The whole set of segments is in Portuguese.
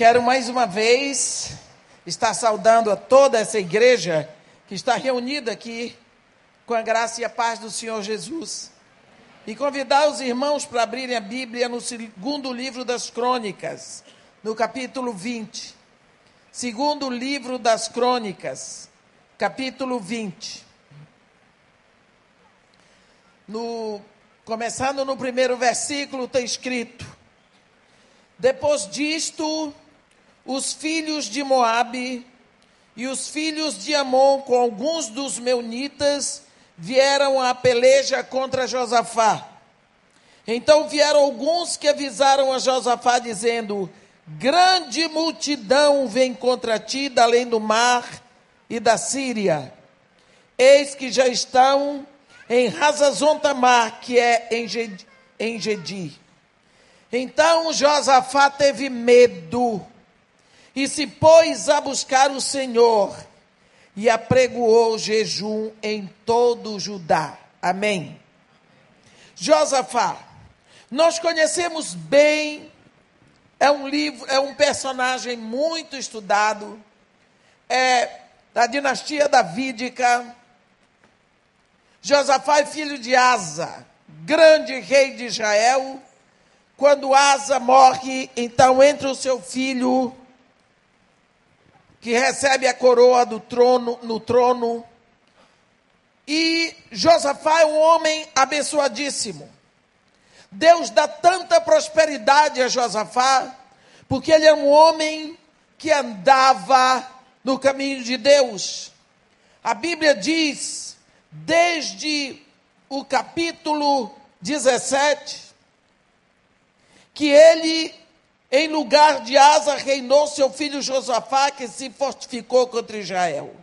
Quero mais uma vez estar saudando a toda essa igreja que está reunida aqui com a graça e a paz do Senhor Jesus. E convidar os irmãos para abrirem a Bíblia no segundo livro das Crônicas, no capítulo 20. Segundo livro das Crônicas, capítulo 20. No, começando no primeiro versículo, está escrito: Depois disto, os filhos de Moabe e os filhos de Amon, com alguns dos meunitas, vieram à peleja contra Josafá. Então vieram alguns que avisaram a Josafá, dizendo: Grande multidão vem contra ti da além do mar e da Síria. Eis que já estão em Razazontamar, que é em Gedi. Então Josafá teve medo e se pôs a buscar o Senhor e apregoou jejum em todo o Judá. Amém. Josafá, nós conhecemos bem, é um livro, é um personagem muito estudado, é da dinastia davídica. Josafá é filho de Asa, grande rei de Israel. Quando Asa morre, então entra o seu filho que recebe a coroa do trono, no trono. E Josafá é um homem abençoadíssimo. Deus dá tanta prosperidade a Josafá, porque ele é um homem que andava no caminho de Deus. A Bíblia diz, desde o capítulo 17, que ele em lugar de Asa reinou seu filho Josafá, que se fortificou contra Israel.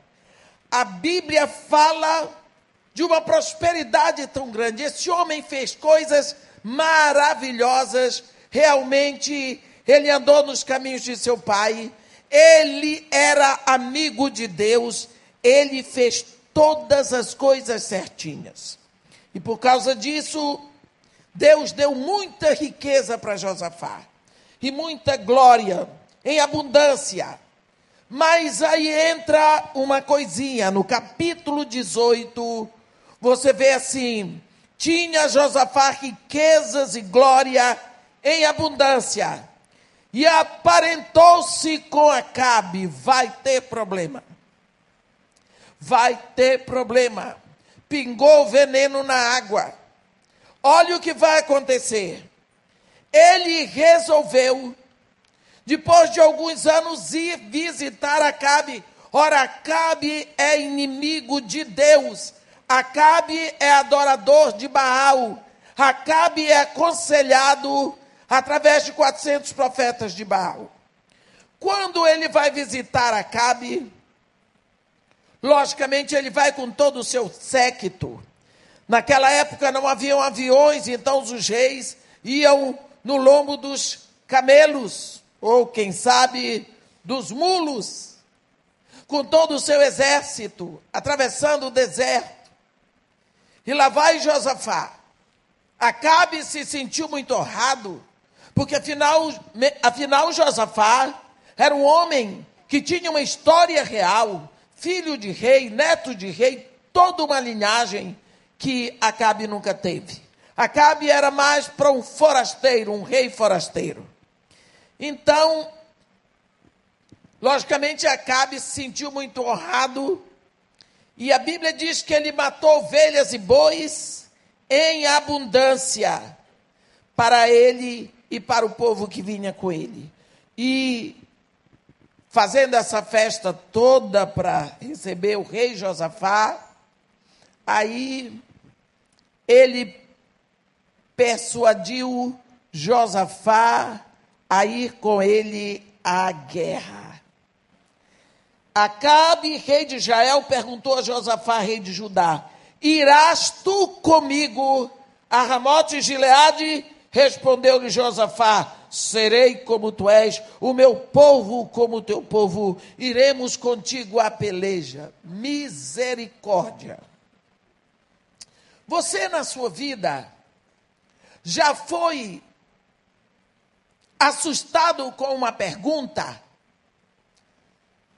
A Bíblia fala de uma prosperidade tão grande. Esse homem fez coisas maravilhosas. Realmente, ele andou nos caminhos de seu pai. Ele era amigo de Deus. Ele fez todas as coisas certinhas. E por causa disso, Deus deu muita riqueza para Josafá e muita glória, em abundância. Mas aí entra uma coisinha, no capítulo 18, você vê assim: tinha Josafá riquezas e glória em abundância, e aparentou-se com Acabe, vai ter problema. Vai ter problema. Pingou veneno na água. Olha o que vai acontecer ele resolveu, depois de alguns anos, ir visitar Acabe. Ora, Acabe é inimigo de Deus. Acabe é adorador de Baal. Acabe é aconselhado através de 400 profetas de Baal. Quando ele vai visitar Acabe, logicamente ele vai com todo o seu séquito. Naquela época não haviam aviões, então os reis iam no lombo dos camelos, ou quem sabe dos mulos, com todo o seu exército, atravessando o deserto. E lá vai Josafá. Acabe se sentiu muito honrado, porque afinal, afinal Josafá era um homem que tinha uma história real, filho de rei, neto de rei, toda uma linhagem que Acabe nunca teve. Acabe era mais para um forasteiro, um rei forasteiro. Então, logicamente, Acabe se sentiu muito honrado, e a Bíblia diz que ele matou ovelhas e bois em abundância para ele e para o povo que vinha com ele. E fazendo essa festa toda para receber o rei Josafá, aí ele persuadiu Josafá a ir com ele à guerra. Acabe, rei de Israel, perguntou a Josafá, rei de Judá: Irás tu comigo a Ramote Gileade? Respondeu-lhe Josafá: Serei como tu és, o meu povo como o teu povo, iremos contigo à peleja. Misericórdia. Você na sua vida já foi assustado com uma pergunta,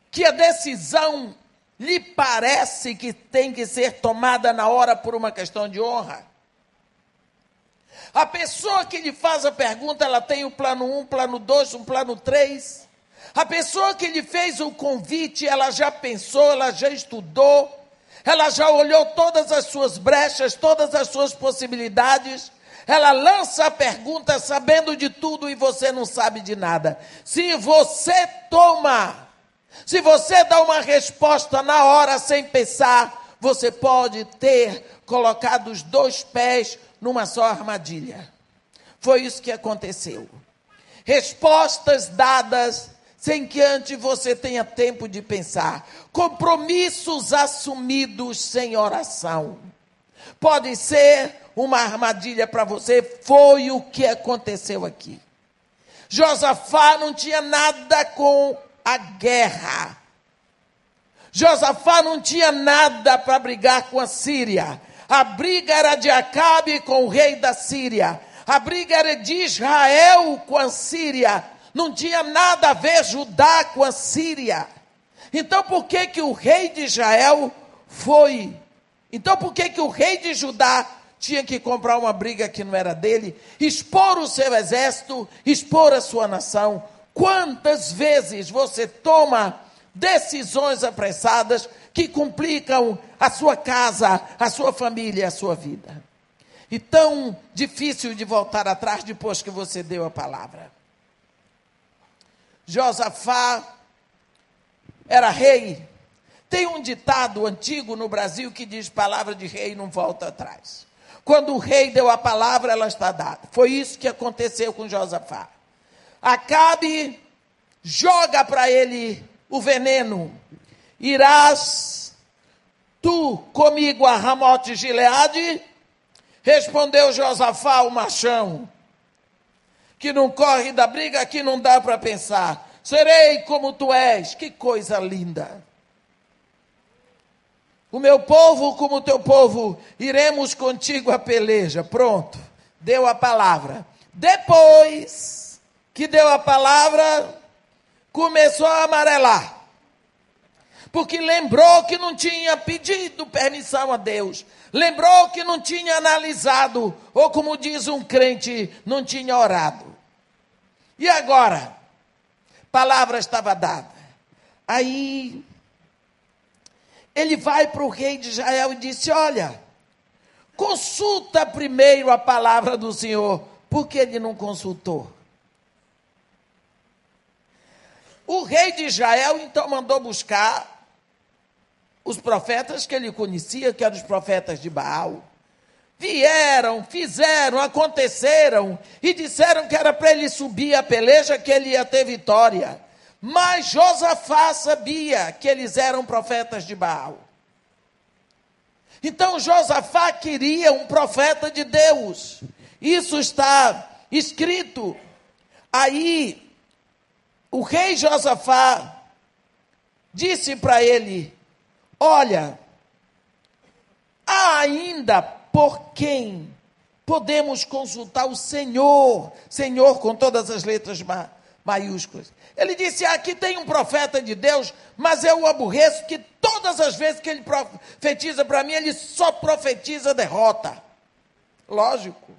que a decisão lhe parece que tem que ser tomada na hora por uma questão de honra. A pessoa que lhe faz a pergunta, ela tem o plano 1, um, plano 2, um plano 3. A pessoa que lhe fez o convite, ela já pensou, ela já estudou, ela já olhou todas as suas brechas, todas as suas possibilidades. Ela lança a pergunta sabendo de tudo e você não sabe de nada. Se você toma, se você dá uma resposta na hora sem pensar, você pode ter colocado os dois pés numa só armadilha. Foi isso que aconteceu. Respostas dadas sem que antes você tenha tempo de pensar. Compromissos assumidos sem oração. Pode ser uma armadilha para você, foi o que aconteceu aqui. Josafá não tinha nada com a guerra. Josafá não tinha nada para brigar com a Síria. A briga era de Acabe com o rei da Síria. A briga era de Israel com a Síria. Não tinha nada a ver Judá com a Síria. Então por que que o rei de Israel foi? Então por que que o rei de Judá tinha que comprar uma briga que não era dele, expor o seu exército, expor a sua nação? Quantas vezes você toma decisões apressadas que complicam a sua casa, a sua família, a sua vida. E tão difícil de voltar atrás depois que você deu a palavra. Josafá era rei. Tem um ditado antigo no Brasil que diz: palavra de rei não volta atrás. Quando o rei deu a palavra, ela está dada. Foi isso que aconteceu com Josafá. Acabe joga para ele o veneno Irás tu comigo a Ramote Gileade? Respondeu Josafá, o machão, que não corre da briga, que não dá para pensar. Serei como tu és, que coisa linda. O meu povo, como o teu povo, iremos contigo a peleja. Pronto, deu a palavra. Depois que deu a palavra, começou a amarelar porque lembrou que não tinha pedido permissão a Deus, lembrou que não tinha analisado, ou como diz um crente, não tinha orado. E agora? Palavra estava dada. Aí ele vai para o rei de Israel e disse: Olha, consulta primeiro a palavra do Senhor, porque ele não consultou. O rei de Israel então mandou buscar os profetas que ele conhecia, que eram os profetas de Baal, vieram, fizeram, aconteceram e disseram que era para ele subir a peleja, que ele ia ter vitória. Mas Josafá sabia que eles eram profetas de Baal. Então Josafá queria um profeta de Deus. Isso está escrito. Aí o rei Josafá disse para ele: Olha, há ainda por quem podemos consultar o Senhor, Senhor com todas as letras ma maiúsculas. Ele disse: Aqui tem um profeta de Deus, mas eu o aborreço que todas as vezes que ele profetiza para mim, ele só profetiza derrota. Lógico.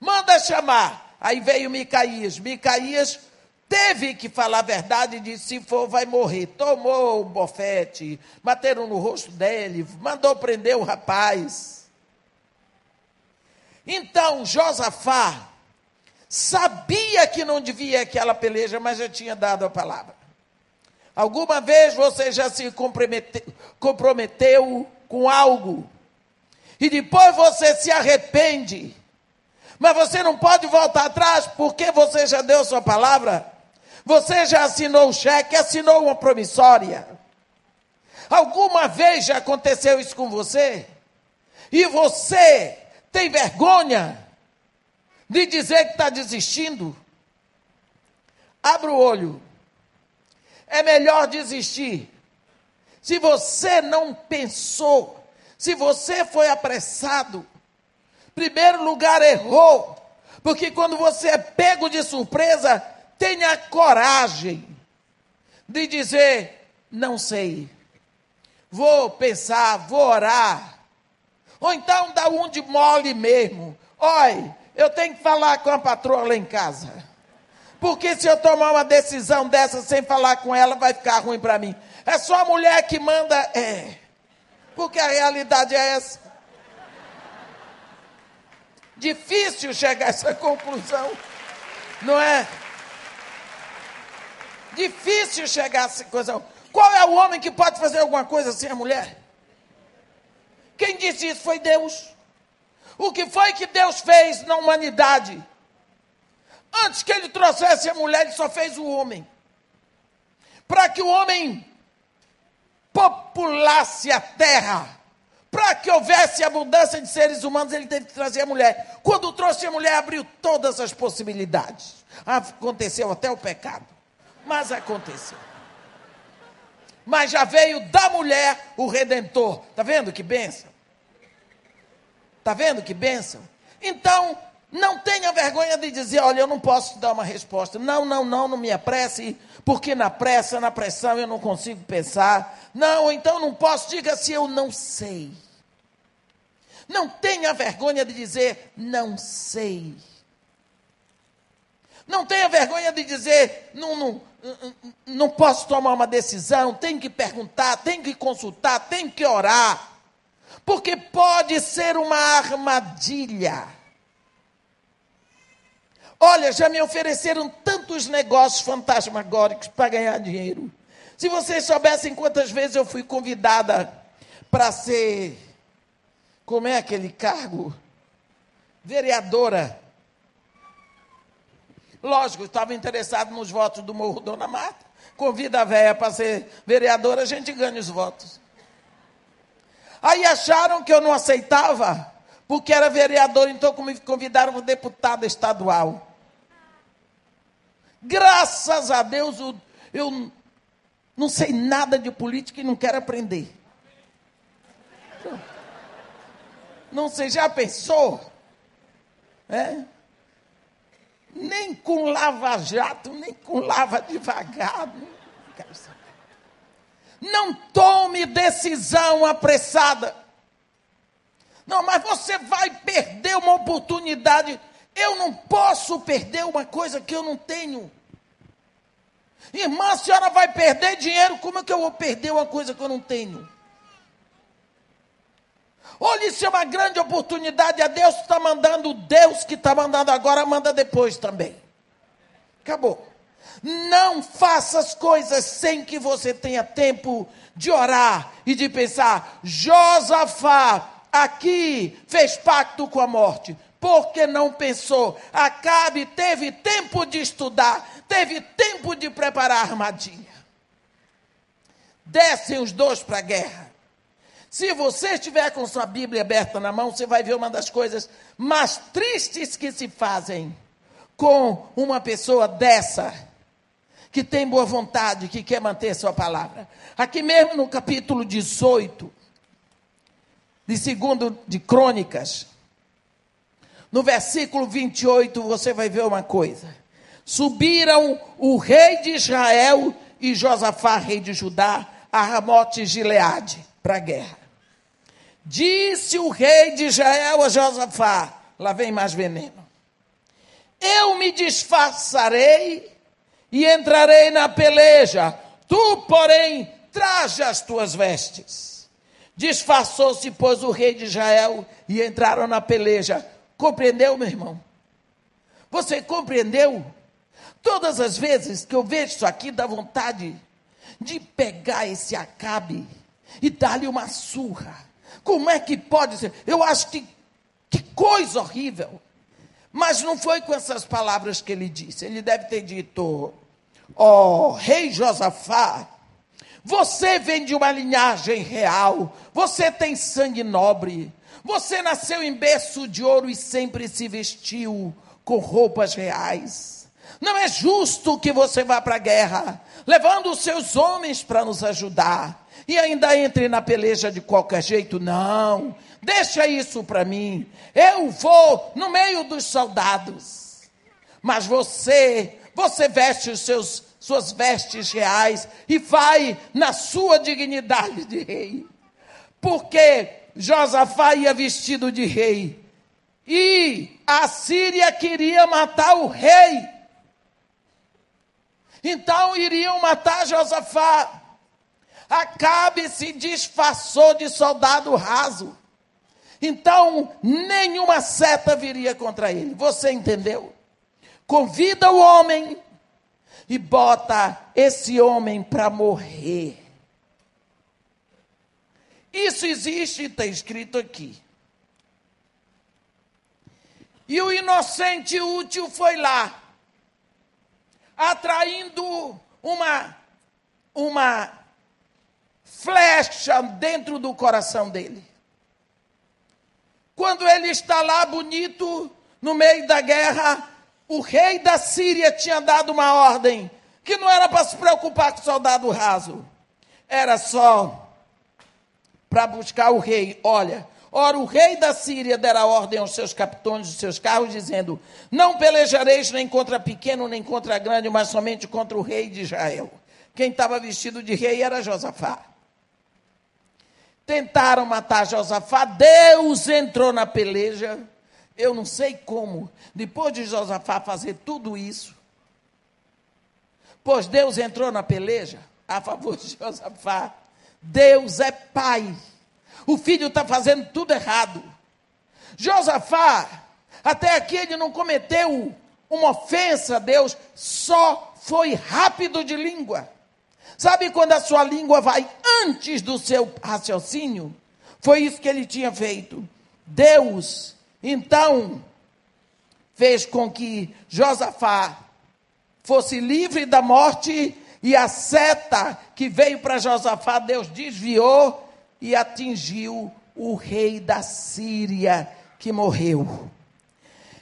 Manda chamar. Aí veio Micaías. Micaías teve que falar a verdade disse: se for, vai morrer. Tomou o bofete, bateram no rosto dele, mandou prender o rapaz. Então Josafá sabia que não devia aquela peleja, mas já tinha dado a palavra. Alguma vez você já se comprometeu, comprometeu com algo e depois você se arrepende, mas você não pode voltar atrás porque você já deu sua palavra? Você já assinou o cheque, assinou uma promissória. Alguma vez já aconteceu isso com você? E você tem vergonha de dizer que está desistindo? Abra o olho. É melhor desistir. Se você não pensou, se você foi apressado, primeiro lugar errou, Porque quando você é pego de surpresa, tenha coragem de dizer: não sei. Vou pensar, vou orar. Ou então dá um de mole mesmo. Olha, eu tenho que falar com a patroa lá em casa. Porque se eu tomar uma decisão dessa sem falar com ela, vai ficar ruim para mim. É só a mulher que manda. É. Porque a realidade é essa. Difícil chegar a essa conclusão, não é? Difícil chegar a essa conclusão. Qual é o homem que pode fazer alguma coisa sem a mulher? Quem disse isso foi Deus. O que foi que Deus fez na humanidade? Antes que ele trouxesse a mulher, ele só fez o homem. Para que o homem populasse a terra. Para que houvesse abundância de seres humanos, ele teve que trazer a mulher. Quando trouxe a mulher, abriu todas as possibilidades. Aconteceu até o pecado. Mas aconteceu. Mas já veio da mulher o redentor. Está vendo que benção? Está vendo que benção? Então, não tenha vergonha de dizer, olha, eu não posso te dar uma resposta. Não, não, não, não me apresse, porque na pressa, na pressão eu não consigo pensar. Não, então não posso, diga se eu não sei. Não tenha vergonha de dizer, não sei. Não tenha vergonha de dizer, não, não, não posso tomar uma decisão, tenho que perguntar, tenho que consultar, tenho que orar. Porque pode ser uma armadilha. Olha, já me ofereceram tantos negócios fantasmagóricos para ganhar dinheiro. Se vocês soubessem quantas vezes eu fui convidada para ser. Como é aquele cargo? Vereadora Lógico, estava interessado nos votos do Morro Dona Marta. Convida a véia para ser vereadora, a gente ganha os votos. Aí acharam que eu não aceitava, porque era vereador, então me convidaram para deputada estadual. Graças a Deus, eu, eu não sei nada de política e não quero aprender. Não sei, já pensou? É? nem com lava-jato, nem com lava devagar. Não quero saber. Não tome decisão apressada. Não, mas você vai perder uma oportunidade. Eu não posso perder uma coisa que eu não tenho. Irmã, a senhora vai perder dinheiro, como é que eu vou perder uma coisa que eu não tenho? Olha, isso é uma grande oportunidade. A Deus está mandando, Deus que está mandando agora, manda depois também. Acabou. Não faça as coisas sem que você tenha tempo de orar e de pensar. Josafá aqui fez pacto com a morte. Porque não pensou? Acabe teve tempo de estudar, teve tempo de preparar a armadilha. Descem os dois para a guerra. Se você estiver com sua Bíblia aberta na mão, você vai ver uma das coisas mais tristes que se fazem com uma pessoa dessa, que tem boa vontade, que quer manter sua palavra. Aqui mesmo no capítulo 18, de segundo de Crônicas, no versículo 28, você vai ver uma coisa. Subiram o rei de Israel e Josafá, rei de Judá, a Ramote Gileade, para a guerra. Disse o rei de Israel a Josafá: lá vem mais veneno. Eu me disfarçarei e entrarei na peleja. Tu, porém, traja as tuas vestes. Disfarçou-se, pois, o rei de Israel e entraram na peleja. Compreendeu, meu irmão? Você compreendeu? Todas as vezes que eu vejo isso aqui, dá vontade de pegar esse acabe e dar-lhe uma surra como é que pode ser? Eu acho que que coisa horrível. Mas não foi com essas palavras que ele disse. Ele deve ter dito: Ó oh, rei Josafá, você vem de uma linhagem real, você tem sangue nobre, você nasceu em berço de ouro e sempre se vestiu com roupas reais. Não é justo que você vá para a guerra, levando os seus homens para nos ajudar e ainda entre na peleja de qualquer jeito. Não, deixa isso para mim. Eu vou no meio dos soldados. Mas você, você veste os seus suas vestes reais e vai na sua dignidade de rei. Porque Josafá ia vestido de rei. E a Síria queria matar o rei. Então iriam matar Josafá. Acabe se disfarçou de soldado raso. Então, nenhuma seta viria contra ele. Você entendeu? Convida o homem e bota esse homem para morrer. Isso existe, está escrito aqui. E o inocente útil foi lá, atraindo uma, uma flecha dentro do coração dele. Quando ele está lá bonito, no meio da guerra, o rei da Síria tinha dado uma ordem que não era para se preocupar com o soldado raso, era só para buscar o rei. Olha, ora, o rei da Síria dera ordem aos seus capitões dos seus carros, dizendo: Não pelejareis nem contra pequeno nem contra grande, mas somente contra o rei de Israel. Quem estava vestido de rei era Josafá. Tentaram matar Josafá, Deus entrou na peleja eu não sei como, depois de Josafá fazer tudo isso, pois Deus entrou na peleja a favor de Josafá. Deus é pai. O filho está fazendo tudo errado. Josafá, até aqui ele não cometeu uma ofensa a Deus, só foi rápido de língua. Sabe quando a sua língua vai antes do seu raciocínio? Foi isso que ele tinha feito. Deus então, fez com que Josafá fosse livre da morte e a seta que veio para Josafá, Deus desviou e atingiu o rei da Síria que morreu.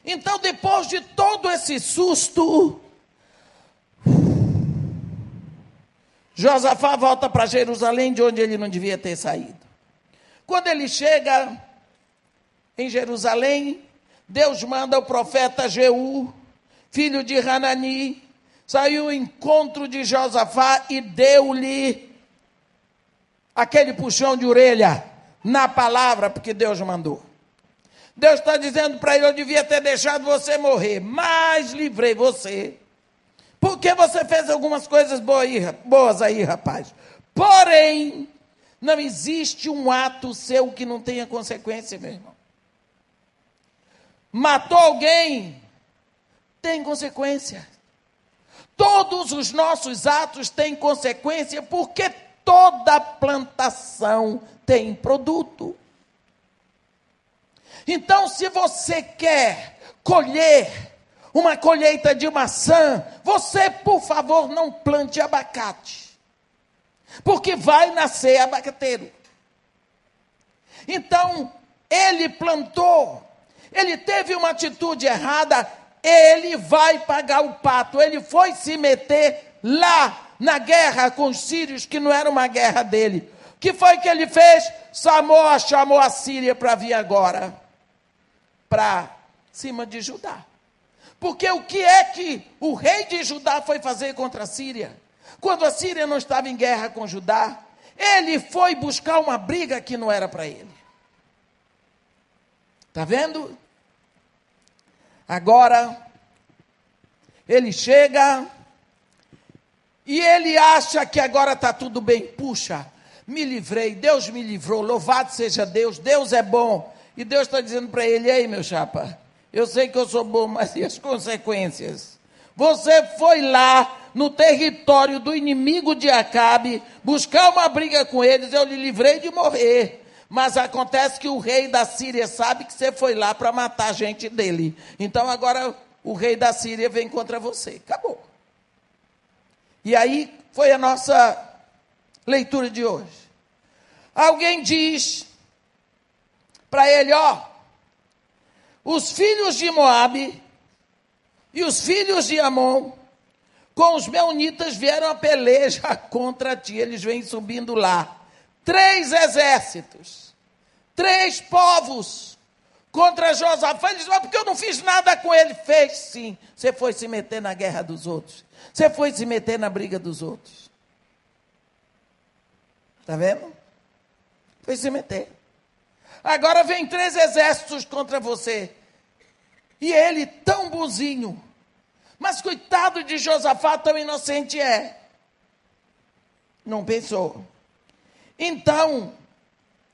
Então, depois de todo esse susto, Josafá volta para Jerusalém, de onde ele não devia ter saído. Quando ele chega, em Jerusalém, Deus manda o profeta Jeú, filho de Hanani, saiu ao encontro de Josafá e deu-lhe aquele puxão de orelha na palavra, porque Deus mandou. Deus está dizendo para ele: Eu devia ter deixado você morrer, mas livrei você. Porque você fez algumas coisas boas aí, rapaz. Porém, não existe um ato seu que não tenha consequência, meu irmão matou alguém, tem consequência. Todos os nossos atos têm consequência, porque toda plantação tem produto. Então, se você quer colher uma colheita de maçã, você, por favor, não plante abacate, porque vai nascer abacateiro. Então, ele plantou ele teve uma atitude errada, ele vai pagar o pato. Ele foi se meter lá na guerra com os sírios, que não era uma guerra dele. O que foi que ele fez? Samoa chamou a Síria para vir agora, para cima de Judá. Porque o que é que o rei de Judá foi fazer contra a Síria? Quando a Síria não estava em guerra com Judá, ele foi buscar uma briga que não era para ele. Está vendo? Agora, ele chega e ele acha que agora está tudo bem. Puxa, me livrei, Deus me livrou, louvado seja Deus, Deus é bom. E Deus está dizendo para ele: Ei, meu chapa, eu sei que eu sou bom, mas e as consequências? Você foi lá no território do inimigo de Acabe buscar uma briga com eles, eu lhe livrei de morrer. Mas acontece que o rei da Síria sabe que você foi lá para matar a gente dele. Então agora o rei da Síria vem contra você. Acabou. E aí foi a nossa leitura de hoje. Alguém diz para ele: ó, os filhos de Moabe e os filhos de Amon com os meunitas vieram a peleja contra ti. Eles vêm subindo lá. Três exércitos três povos contra Josafá. Ele diz, mas porque eu não fiz nada com ele? Fez sim. Você foi se meter na guerra dos outros. Você foi se meter na briga dos outros. Está vendo? Foi se meter. Agora vem três exércitos contra você. E ele, tão bonzinho. Mas coitado de Josafá, tão inocente é. Não pensou. Então,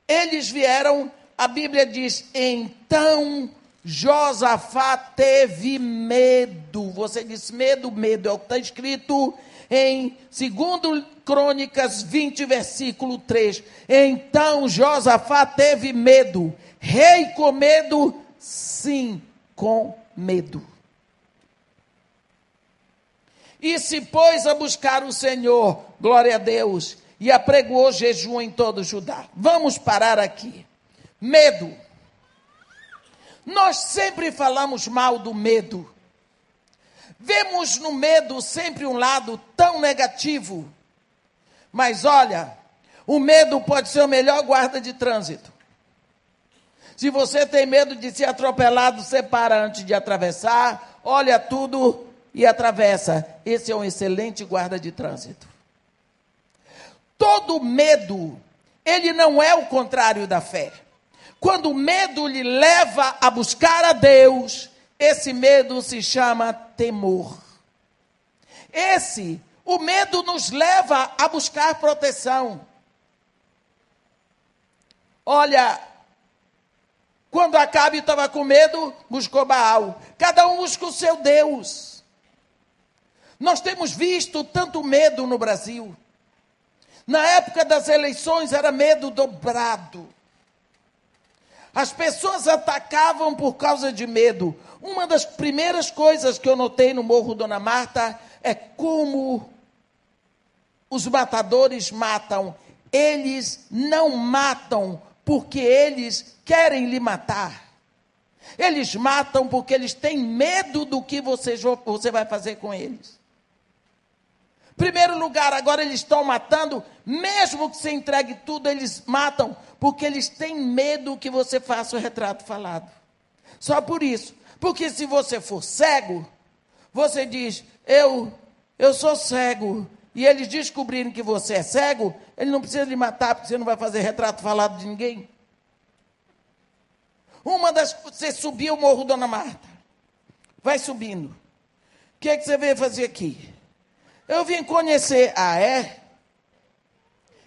eles vieram, a Bíblia diz, então Josafá teve medo. Você diz medo, medo. É o que está escrito em 2 Crônicas 20, versículo 3. Então Josafá teve medo. Rei com medo? Sim, com medo. E se pôs a buscar o Senhor, glória a Deus, e apregoou jejum em todo Judá. Vamos parar aqui. Medo. Nós sempre falamos mal do medo. Vemos no medo sempre um lado tão negativo. Mas olha, o medo pode ser o melhor guarda de trânsito. Se você tem medo de ser atropelado, você para antes de atravessar, olha tudo e atravessa. Esse é um excelente guarda de trânsito. Todo medo, ele não é o contrário da fé. Quando o medo lhe leva a buscar a Deus, esse medo se chama temor. Esse, o medo nos leva a buscar proteção. Olha, quando Acabe estava com medo, buscou Baal. Cada um busca o seu Deus. Nós temos visto tanto medo no Brasil. Na época das eleições era medo dobrado. As pessoas atacavam por causa de medo. Uma das primeiras coisas que eu notei no Morro Dona Marta é como os matadores matam. Eles não matam porque eles querem lhe matar. Eles matam porque eles têm medo do que você, você vai fazer com eles. Primeiro lugar, agora eles estão matando, mesmo que você entregue tudo, eles matam, porque eles têm medo que você faça o retrato falado. Só por isso. Porque se você for cego, você diz, eu, eu sou cego, e eles descobrirem que você é cego, ele não precisa lhe matar, porque você não vai fazer retrato falado de ninguém. Uma das. Você subiu o Morro Dona Marta. Vai subindo. O que é que você veio fazer aqui? Eu vim conhecer. Ah, é?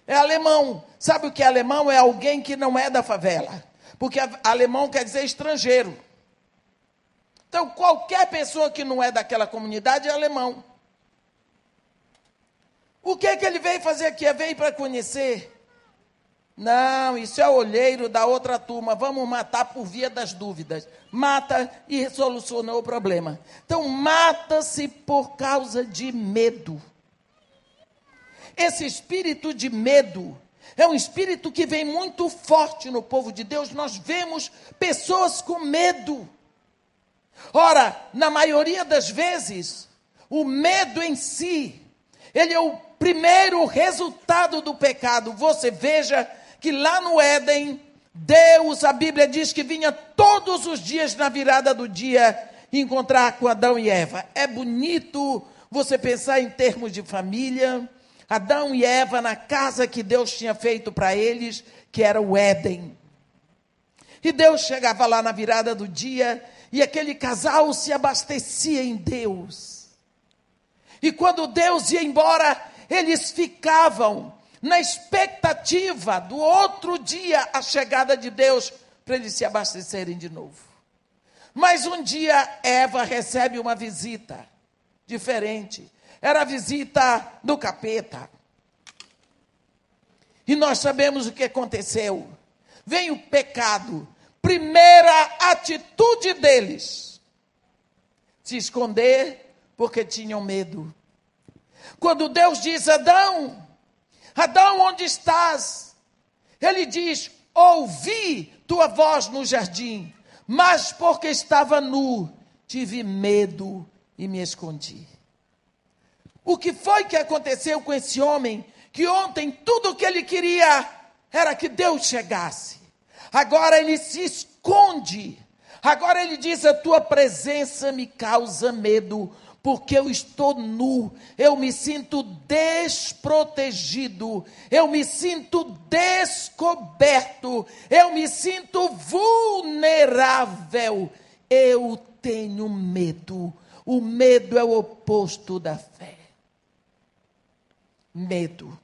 É alemão. Sabe o que é alemão? É alguém que não é da favela. Porque alemão quer dizer estrangeiro. Então, qualquer pessoa que não é daquela comunidade é alemão. O que é que ele veio fazer aqui? É veio para conhecer. Não, isso é olheiro da outra turma. Vamos matar por via das dúvidas. Mata e solucionou o problema. Então, mata-se por causa de medo. Esse espírito de medo é um espírito que vem muito forte no povo de Deus. Nós vemos pessoas com medo. Ora, na maioria das vezes, o medo em si, ele é o primeiro resultado do pecado. Você veja que lá no Éden, Deus, a Bíblia diz que vinha todos os dias na virada do dia encontrar com Adão e Eva. É bonito você pensar em termos de família. Adão e Eva na casa que Deus tinha feito para eles, que era o Éden. E Deus chegava lá na virada do dia e aquele casal se abastecia em Deus. E quando Deus ia embora, eles ficavam na expectativa do outro dia a chegada de Deus para eles se abastecerem de novo. Mas um dia Eva recebe uma visita diferente. Era a visita do capeta. E nós sabemos o que aconteceu. Vem o pecado. Primeira atitude deles: se esconder porque tinham medo. Quando Deus diz, Adão, Adão, onde estás? Ele diz: Ouvi tua voz no jardim, mas porque estava nu, tive medo e me escondi. O que foi que aconteceu com esse homem que ontem tudo o que ele queria era que Deus chegasse? Agora ele se esconde. Agora ele diz: A tua presença me causa medo, porque eu estou nu, eu me sinto desprotegido, eu me sinto descoberto, eu me sinto vulnerável. Eu tenho medo. O medo é o oposto da fé. Medo.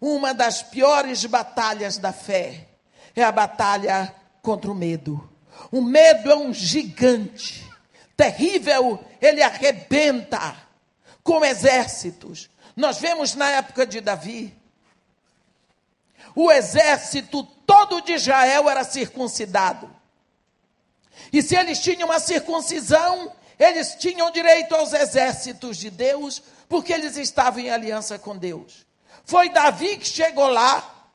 Uma das piores batalhas da fé é a batalha contra o medo. O medo é um gigante terrível, ele arrebenta com exércitos. Nós vemos na época de Davi, o exército todo de Israel era circuncidado. E se eles tinham uma circuncisão, eles tinham direito aos exércitos de Deus, porque eles estavam em aliança com Deus. Foi Davi que chegou lá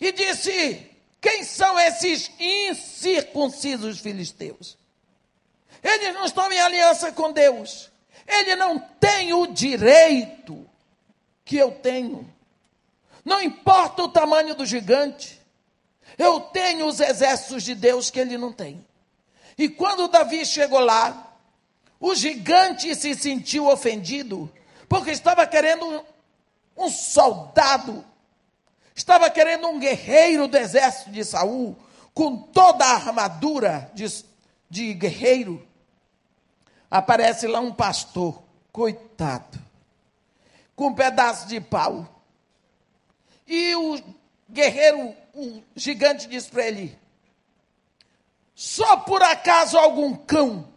e disse: Quem são esses incircuncisos filisteus? Eles não estão em aliança com Deus. Ele não tem o direito que eu tenho. Não importa o tamanho do gigante. Eu tenho os exércitos de Deus que ele não tem. E quando Davi chegou lá, o gigante se sentiu ofendido, porque estava querendo um, soldado, estava querendo um guerreiro do exército de Saul, com toda a armadura de, de guerreiro aparece lá um pastor, coitado, com um pedaço de pau. E o guerreiro, o gigante, diz para ele: Só por acaso algum cão,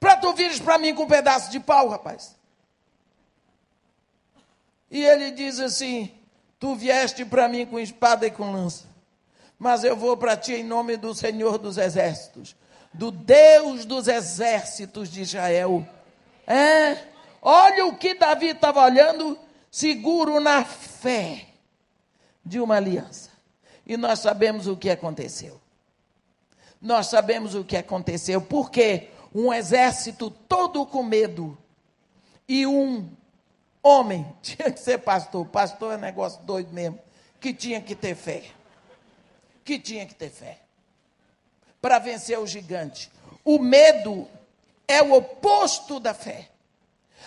para tu vires para mim com um pedaço de pau, rapaz. E ele diz assim: Tu vieste para mim com espada e com lança, mas eu vou para ti em nome do Senhor dos Exércitos do Deus dos exércitos de Israel. É, olha o que Davi estava olhando, seguro na fé de uma aliança. E nós sabemos o que aconteceu. Nós sabemos o que aconteceu, porque um exército todo com medo e um homem, tinha que ser pastor, pastor é negócio doido mesmo, que tinha que ter fé. Que tinha que ter fé para vencer o gigante. O medo é o oposto da fé.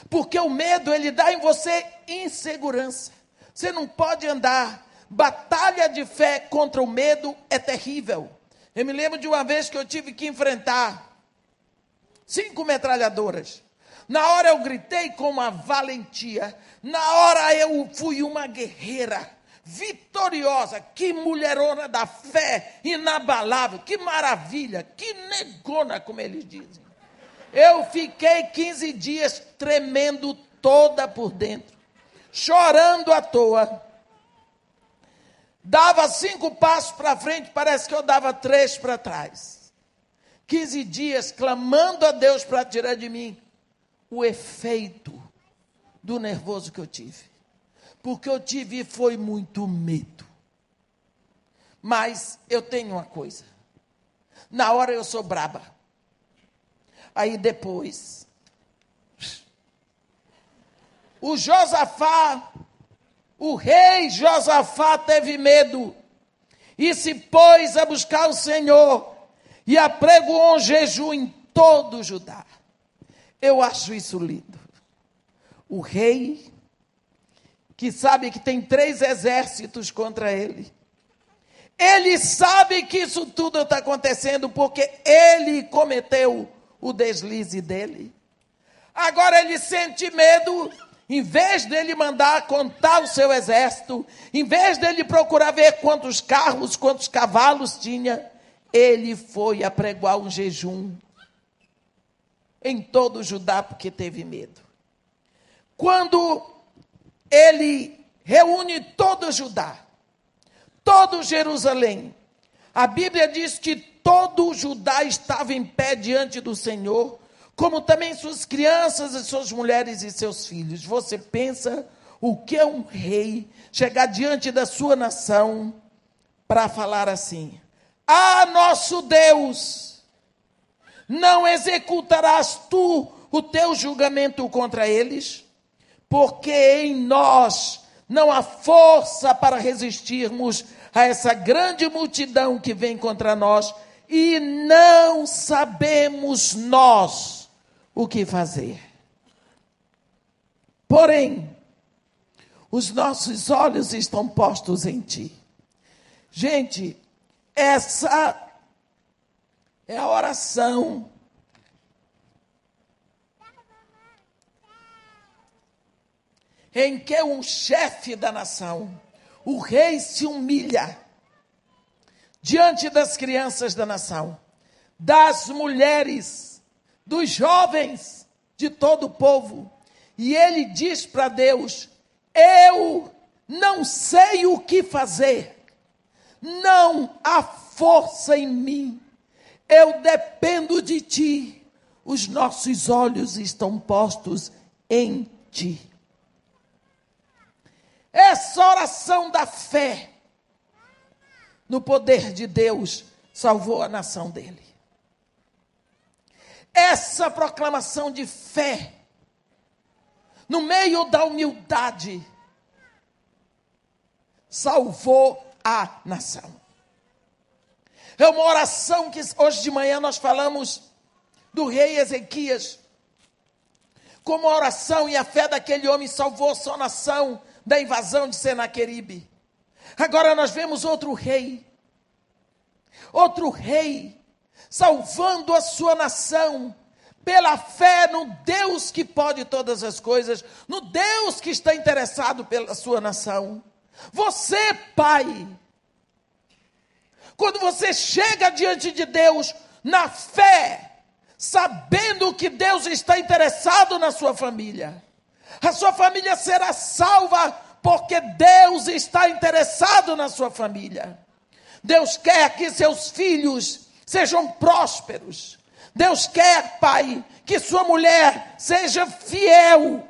Porque o medo ele dá em você insegurança. Você não pode andar. Batalha de fé contra o medo é terrível. Eu me lembro de uma vez que eu tive que enfrentar cinco metralhadoras. Na hora eu gritei com uma valentia. Na hora eu fui uma guerreira vitoriosa, que mulherona da fé, inabalável, que maravilha, que negona, como eles dizem. Eu fiquei 15 dias tremendo toda por dentro, chorando à toa. Dava cinco passos para frente, parece que eu dava três para trás. 15 dias clamando a Deus para tirar de mim o efeito do nervoso que eu tive porque eu tive foi muito medo. Mas eu tenho uma coisa. Na hora eu sou braba. Aí depois. O Josafá, o rei Josafá teve medo e se pôs a buscar o Senhor e apregoou um jejum em todo o Judá. Eu acho isso lindo. O rei que sabe que tem três exércitos contra ele. Ele sabe que isso tudo está acontecendo porque ele cometeu o deslize dele. Agora ele sente medo, em vez dele mandar contar o seu exército, em vez dele procurar ver quantos carros, quantos cavalos tinha, ele foi apregoar um jejum em todo Judá porque teve medo. Quando ele reúne todo Judá, todo Jerusalém. A Bíblia diz que todo Judá estava em pé diante do Senhor, como também suas crianças e suas mulheres e seus filhos. Você pensa o que é um rei chegar diante da sua nação para falar assim: Ah, nosso Deus, não executarás tu o teu julgamento contra eles? Porque em nós não há força para resistirmos a essa grande multidão que vem contra nós e não sabemos nós o que fazer. Porém, os nossos olhos estão postos em Ti. Gente, essa é a oração em que um chefe da nação, o rei se humilha diante das crianças da nação, das mulheres, dos jovens, de todo o povo, e ele diz para Deus: Eu não sei o que fazer, não há força em mim, eu dependo de ti, os nossos olhos estão postos em ti. Essa oração da fé no poder de Deus salvou a nação dele. Essa proclamação de fé, no meio da humildade, salvou a nação. É uma oração que hoje de manhã nós falamos do rei Ezequias, como a oração e a fé daquele homem salvou sua nação da invasão de Senaqueribe. Agora nós vemos outro rei, outro rei, salvando a sua nação, pela fé no Deus que pode todas as coisas, no Deus que está interessado pela sua nação. Você, pai, quando você chega diante de Deus na fé, sabendo que Deus está interessado na sua família, a sua família será salva porque Deus está interessado na sua família. Deus quer que seus filhos sejam prósperos. Deus quer, pai, que sua mulher seja fiel.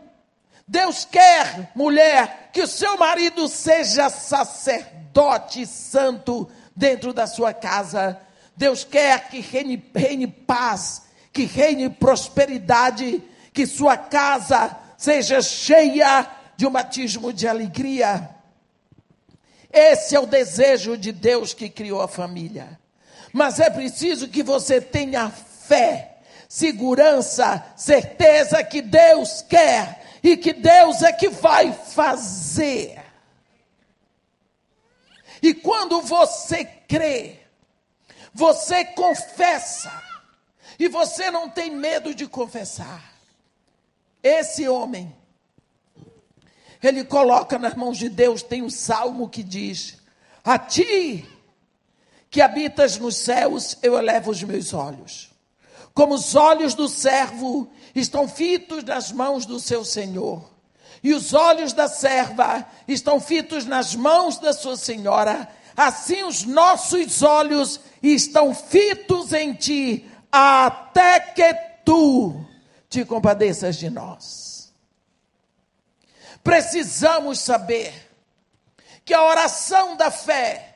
Deus quer, mulher, que o seu marido seja sacerdote santo dentro da sua casa. Deus quer que reine, reine paz, que reine prosperidade, que sua casa seja cheia de um batismo de alegria. Esse é o desejo de Deus que criou a família. Mas é preciso que você tenha fé, segurança, certeza que Deus quer e que Deus é que vai fazer. E quando você crê, você confessa, e você não tem medo de confessar. Esse homem ele coloca nas mãos de Deus. Tem um salmo que diz: A ti que habitas nos céus, eu elevo os meus olhos. Como os olhos do servo estão fitos nas mãos do seu senhor, e os olhos da serva estão fitos nas mãos da sua senhora, assim os nossos olhos estão fitos em ti, até que tu te compadeças de nós. Precisamos saber que a oração da fé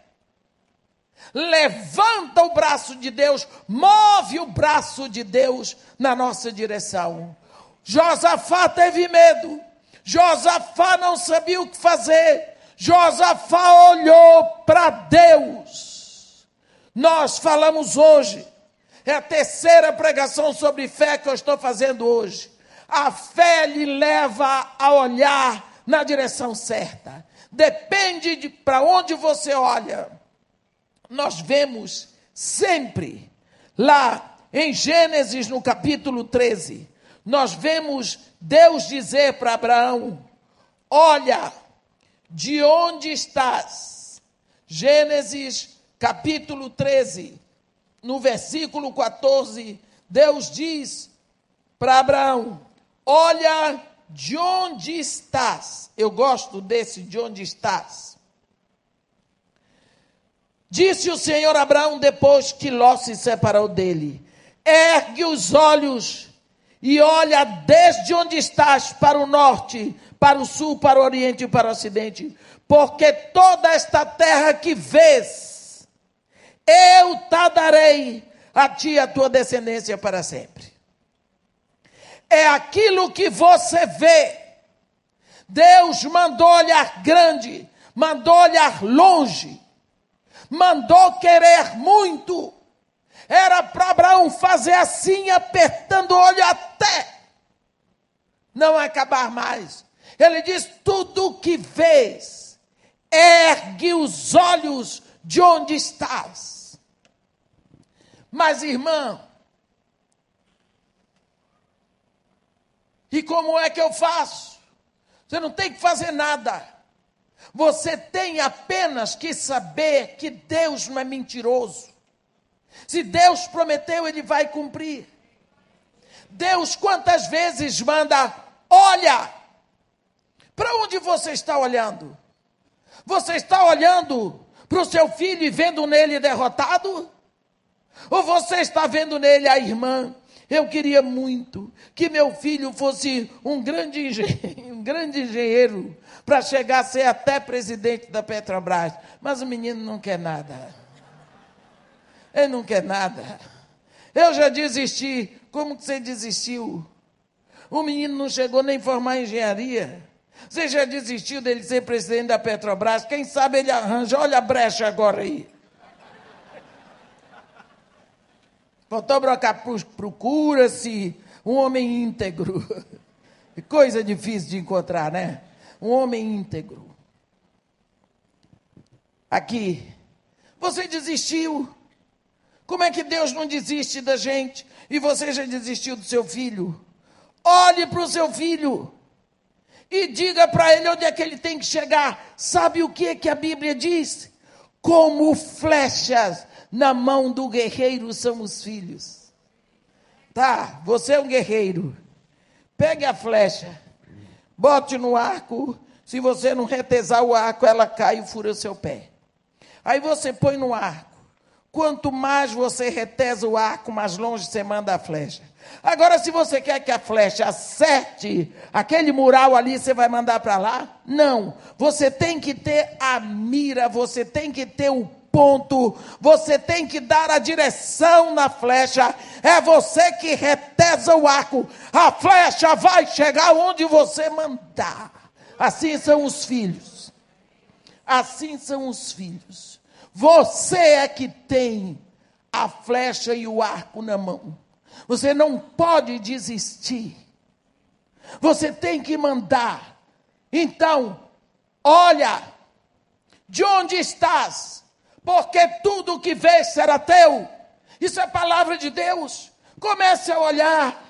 levanta o braço de Deus, move o braço de Deus na nossa direção. Josafá teve medo, Josafá não sabia o que fazer, Josafá olhou para Deus. Nós falamos hoje, é a terceira pregação sobre fé que eu estou fazendo hoje. A fé lhe leva a olhar na direção certa. Depende de para onde você olha. Nós vemos sempre lá em Gênesis, no capítulo 13, nós vemos Deus dizer para Abraão: Olha, de onde estás? Gênesis, capítulo 13, no versículo 14, Deus diz para Abraão: Olha de onde estás. Eu gosto desse de onde estás. Disse o Senhor Abraão depois que Ló se separou dele: Ergue os olhos e olha desde onde estás para o norte, para o sul, para o oriente e para o ocidente, porque toda esta terra que vês, eu te darei a ti e a tua descendência para sempre é aquilo que você vê. Deus mandou olhar grande, mandou olhar longe. mandou querer muito. Era para Abraão fazer assim, apertando o olho até não acabar mais. Ele diz: tudo o que vês, ergue os olhos de onde estás. Mas, irmão, e como é que eu faço? Você não tem que fazer nada. Você tem apenas que saber que Deus não é mentiroso. Se Deus prometeu, Ele vai cumprir. Deus quantas vezes manda, olha, para onde você está olhando? Você está olhando para o seu filho e vendo nele derrotado? Ou você está vendo nele a irmã? Eu queria muito que meu filho fosse um grande, engenheiro, um grande engenheiro para chegar a ser até presidente da Petrobras. Mas o menino não quer nada. Ele não quer nada. Eu já desisti. Como que você desistiu? O menino não chegou nem a formar engenharia. Você já desistiu dele ser presidente da Petrobras? Quem sabe ele arranja. Olha a brecha agora aí. Fotógrafo procura-se um homem íntegro. Coisa difícil de encontrar, né? Um homem íntegro. Aqui. Você desistiu. Como é que Deus não desiste da gente? E você já desistiu do seu filho? Olhe para o seu filho e diga para ele onde é que ele tem que chegar. Sabe o que, que a Bíblia diz? Como flechas na mão do guerreiro são os filhos. Tá, você é um guerreiro. Pegue a flecha, bote no arco. Se você não retesar o arco, ela cai e fura o seu pé. Aí você põe no arco. Quanto mais você retesa o arco, mais longe você manda a flecha. Agora, se você quer que a flecha acerte aquele mural ali, você vai mandar para lá? Não. Você tem que ter a mira, você tem que ter o ponto, você tem que dar a direção na flecha. É você que retesa o arco. A flecha vai chegar onde você mandar. Assim são os filhos. Assim são os filhos. Você é que tem a flecha e o arco na mão. Você não pode desistir. Você tem que mandar. Então, olha, de onde estás? Porque tudo o que vês será teu. Isso é palavra de Deus. Comece a olhar.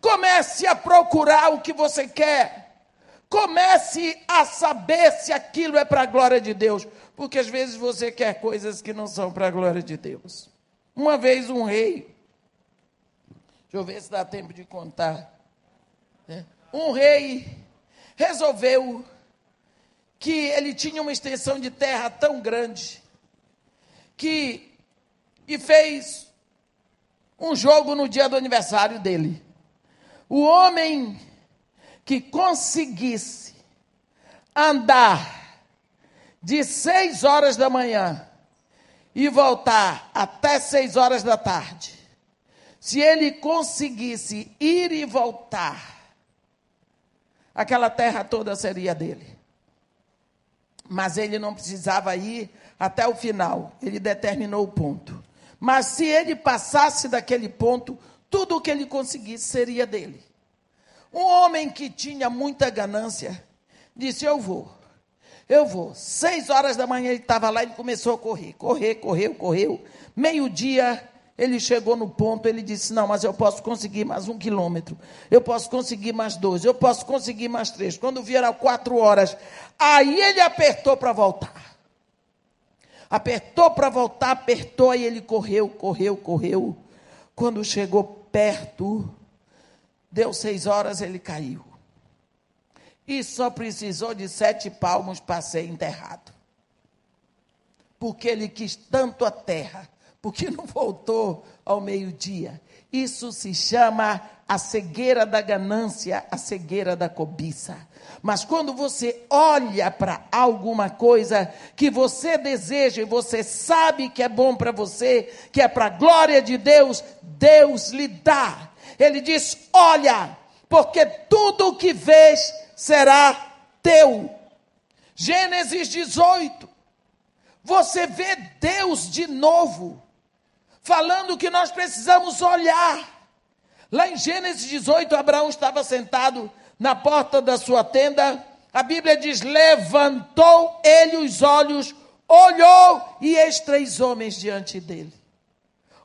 Comece a procurar o que você quer. Comece a saber se aquilo é para a glória de Deus. Porque às vezes você quer coisas que não são para a glória de Deus. Uma vez um rei Deixa eu ver se dá tempo de contar. É. Um rei resolveu que ele tinha uma extensão de terra tão grande que e fez um jogo no dia do aniversário dele. O homem que conseguisse andar de seis horas da manhã e voltar até seis horas da tarde, se ele conseguisse ir e voltar, aquela terra toda seria dele. Mas ele não precisava ir até o final, ele determinou o ponto. Mas se ele passasse daquele ponto, tudo o que ele conseguisse seria dele. Um homem que tinha muita ganância disse: Eu vou, eu vou. Seis horas da manhã ele estava lá, ele começou a correr, correr, correu, correu. Meio-dia ele chegou no ponto, ele disse: Não, mas eu posso conseguir mais um quilômetro, eu posso conseguir mais dois, eu posso conseguir mais três. Quando vieram quatro horas, aí ele apertou para voltar. Apertou para voltar, apertou, aí ele correu, correu, correu. Quando chegou perto, deu seis horas, ele caiu. E só precisou de sete palmos para ser enterrado. Porque ele quis tanto a terra porque não voltou ao meio-dia. Isso se chama a cegueira da ganância, a cegueira da cobiça. Mas quando você olha para alguma coisa que você deseja e você sabe que é bom para você, que é para a glória de Deus, Deus lhe dá. Ele diz: Olha, porque tudo o que vês será teu. Gênesis 18. você vê Deus de novo, falando que nós precisamos olhar. Lá em Gênesis 18, Abraão estava sentado na porta da sua tenda. A Bíblia diz: levantou ele os olhos, olhou e eis três homens diante dele.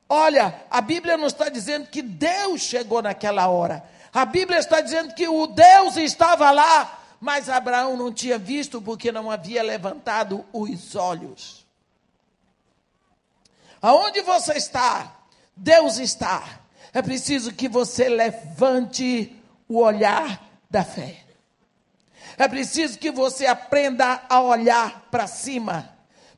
Olha, a Bíblia não está dizendo que Deus chegou naquela hora. A Bíblia está dizendo que o Deus estava lá, mas Abraão não tinha visto porque não havia levantado os olhos. Aonde você está? Deus está. É preciso que você levante o olhar da fé. É preciso que você aprenda a olhar para cima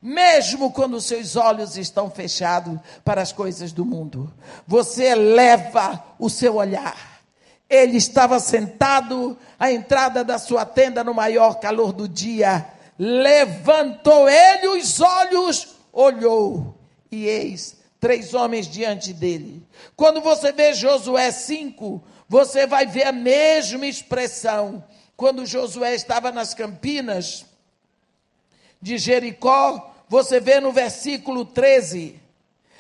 mesmo quando seus olhos estão fechados para as coisas do mundo. Você eleva o seu olhar. Ele estava sentado à entrada da sua tenda no maior calor do dia. Levantou ele os olhos, olhou, e eis três homens diante dele. Quando você vê Josué 5, você vai ver a mesma expressão. Quando Josué estava nas campinas de Jericó, você vê no versículo 13: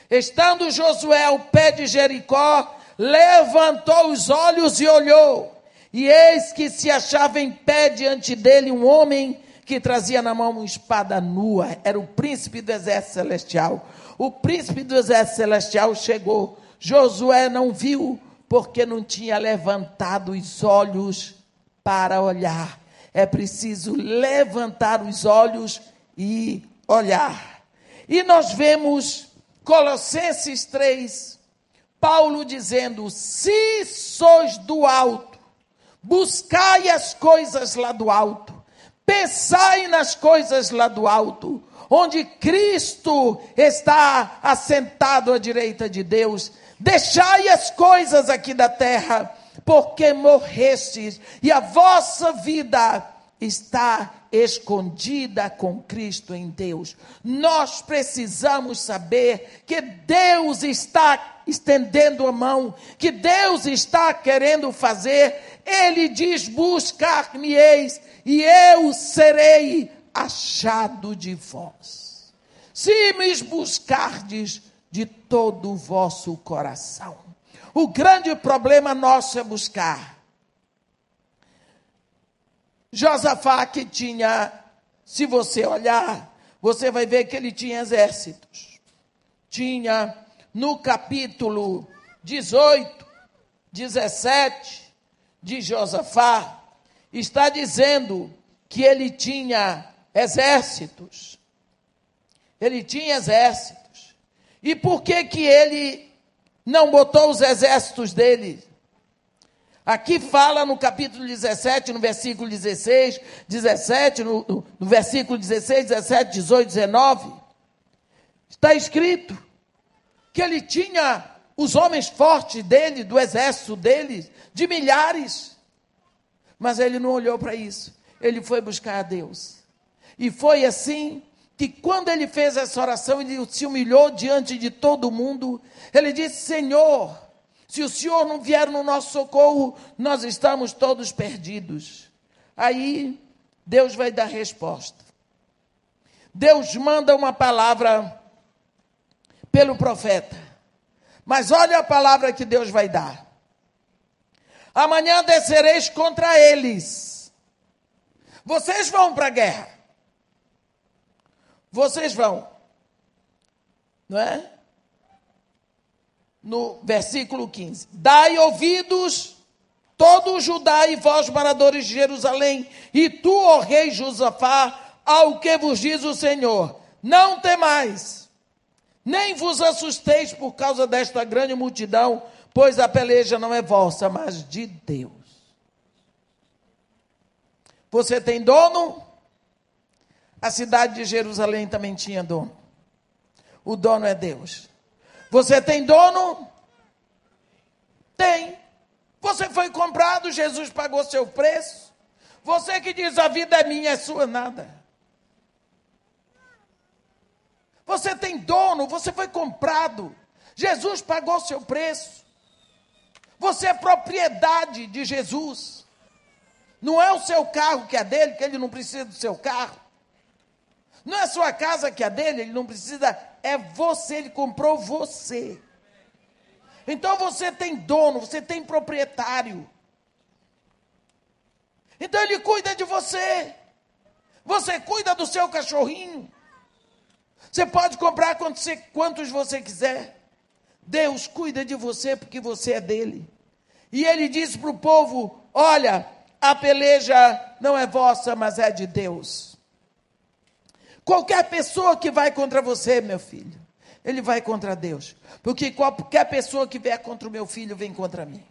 Estando Josué ao pé de Jericó, levantou os olhos e olhou, e eis que se achava em pé diante dele um homem que trazia na mão uma espada nua, era o príncipe do exército celestial. O príncipe do exército celestial chegou. Josué não viu, porque não tinha levantado os olhos para olhar. É preciso levantar os olhos e olhar. E nós vemos Colossenses 3, Paulo dizendo: Se sois do alto, buscai as coisas lá do alto, pensai nas coisas lá do alto, onde Cristo está assentado à direita de Deus. Deixai as coisas aqui da terra, porque morrestes, e a vossa vida está escondida com Cristo em Deus. Nós precisamos saber que Deus está estendendo a mão, que Deus está querendo fazer. Ele diz: Buscar-me-eis e eu serei achado de vós. Se me buscardes de todo o vosso coração. O grande problema nosso é buscar Josafá que tinha, se você olhar, você vai ver que ele tinha exércitos. Tinha no capítulo 18, 17 de Josafá, está dizendo que ele tinha exércitos. Ele tinha exércitos. E por que que ele não botou os exércitos dele Aqui fala no capítulo 17, no versículo 16, 17, no, no, versículo 16, 17, 18, 19. Está escrito que ele tinha os homens fortes dele, do exército dele, de milhares. Mas ele não olhou para isso. Ele foi buscar a Deus. E foi assim que quando ele fez essa oração, ele se humilhou diante de todo mundo. Ele disse: Senhor, se o Senhor não vier no nosso socorro, nós estamos todos perdidos. Aí Deus vai dar resposta. Deus manda uma palavra pelo profeta. Mas olha a palavra que Deus vai dar. Amanhã descereis contra eles. Vocês vão para a guerra. Vocês vão. Não é? no versículo 15: Dai ouvidos, todo Judá e vós, moradores de Jerusalém, e tu, ó rei Josafá, ao que vos diz o Senhor: Não temais, nem vos assusteis por causa desta grande multidão, pois a peleja não é vossa, mas de Deus. Você tem dono? A cidade de Jerusalém também tinha dono. O dono é Deus. Você tem dono? Tem. Você foi comprado, Jesus pagou seu preço. Você que diz a vida é minha, é sua, nada. Você tem dono, você foi comprado. Jesus pagou seu preço. Você é propriedade de Jesus. Não é o seu carro que é dele, que ele não precisa do seu carro. Não é sua casa que é dele, ele não precisa, é você, ele comprou você. Então você tem dono, você tem proprietário. Então ele cuida de você. Você cuida do seu cachorrinho. Você pode comprar quantos você quiser. Deus cuida de você porque você é dele. E ele disse para o povo: Olha, a peleja não é vossa, mas é de Deus. Qualquer pessoa que vai contra você, meu filho, ele vai contra Deus. Porque qualquer pessoa que vier contra o meu filho vem contra mim.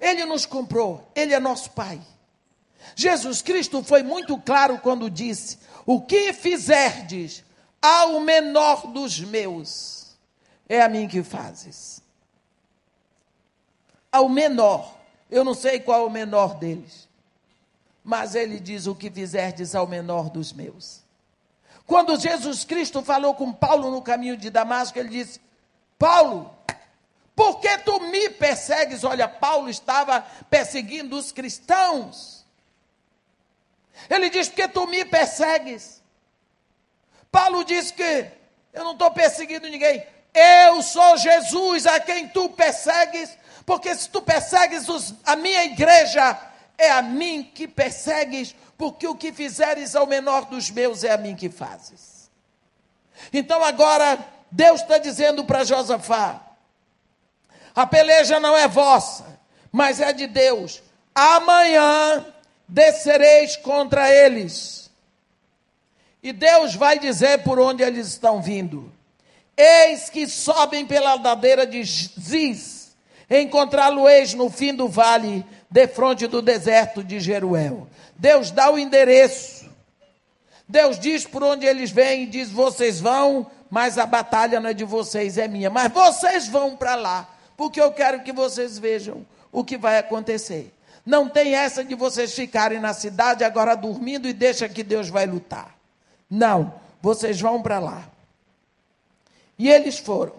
Ele nos comprou, ele é nosso pai. Jesus Cristo foi muito claro quando disse: O que fizerdes ao menor dos meus, é a mim que fazes. Ao menor, eu não sei qual é o menor deles, mas ele diz: O que fizerdes ao menor dos meus. Quando Jesus Cristo falou com Paulo no caminho de Damasco, ele disse: Paulo, por que tu me persegues? Olha, Paulo estava perseguindo os cristãos. Ele diz: Porque tu me persegues? Paulo diz que eu não estou perseguindo ninguém. Eu sou Jesus a quem tu persegues, porque se tu persegues os, a minha igreja, é a mim que persegues, porque o que fizeres ao menor dos meus é a mim que fazes. Então agora, Deus está dizendo para Josafá: a peleja não é vossa, mas é de Deus. Amanhã descereis contra eles. E Deus vai dizer por onde eles estão vindo. Eis que sobem pela ladeira de Ziz, encontrá-lo-eis no fim do vale, defronte do deserto de Jeruel. Deus dá o endereço. Deus diz por onde eles vêm e diz: vocês vão, mas a batalha não é de vocês, é minha. Mas vocês vão para lá, porque eu quero que vocês vejam o que vai acontecer. Não tem essa de vocês ficarem na cidade agora dormindo e deixa que Deus vai lutar. Não, vocês vão para lá. E eles foram.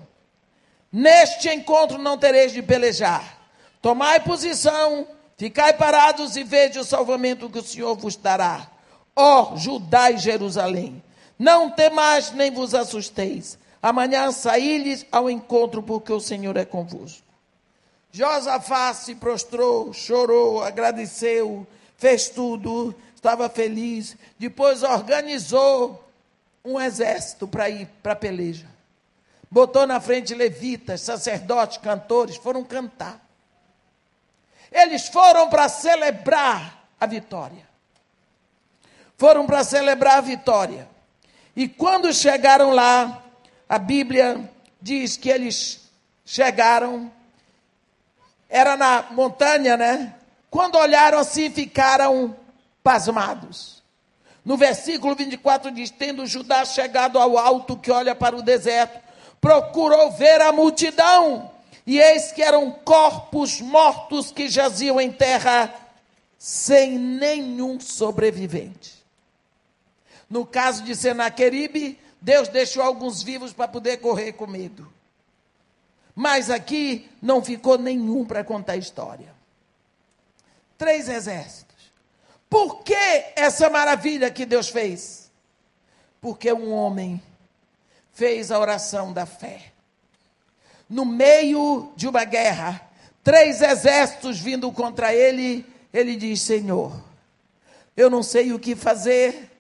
Neste encontro não tereis de pelejar. Tomai posição, ficai parados e vede o salvamento que o Senhor vos dará. Ó Judá e Jerusalém, não temais nem vos assusteis. Amanhã saí-lhes ao encontro, porque o Senhor é convosco. Josafá se prostrou, chorou, agradeceu, fez tudo, estava feliz. Depois organizou um exército para ir para a peleja. Botou na frente levitas, sacerdotes, cantores, foram cantar. Eles foram para celebrar a vitória. Foram para celebrar a vitória. E quando chegaram lá, a Bíblia diz que eles chegaram era na montanha, né? Quando olharam assim, ficaram pasmados. No versículo 24 diz: Tendo Judá chegado ao alto que olha para o deserto, procurou ver a multidão, e eis que eram corpos mortos que jaziam em terra, sem nenhum sobrevivente. No caso de Senaqueribe, Deus deixou alguns vivos para poder correr com medo. Mas aqui não ficou nenhum para contar a história. Três exércitos. Por que essa maravilha que Deus fez? Porque um homem fez a oração da fé. No meio de uma guerra, três exércitos vindo contra ele, ele diz: Senhor, eu não sei o que fazer,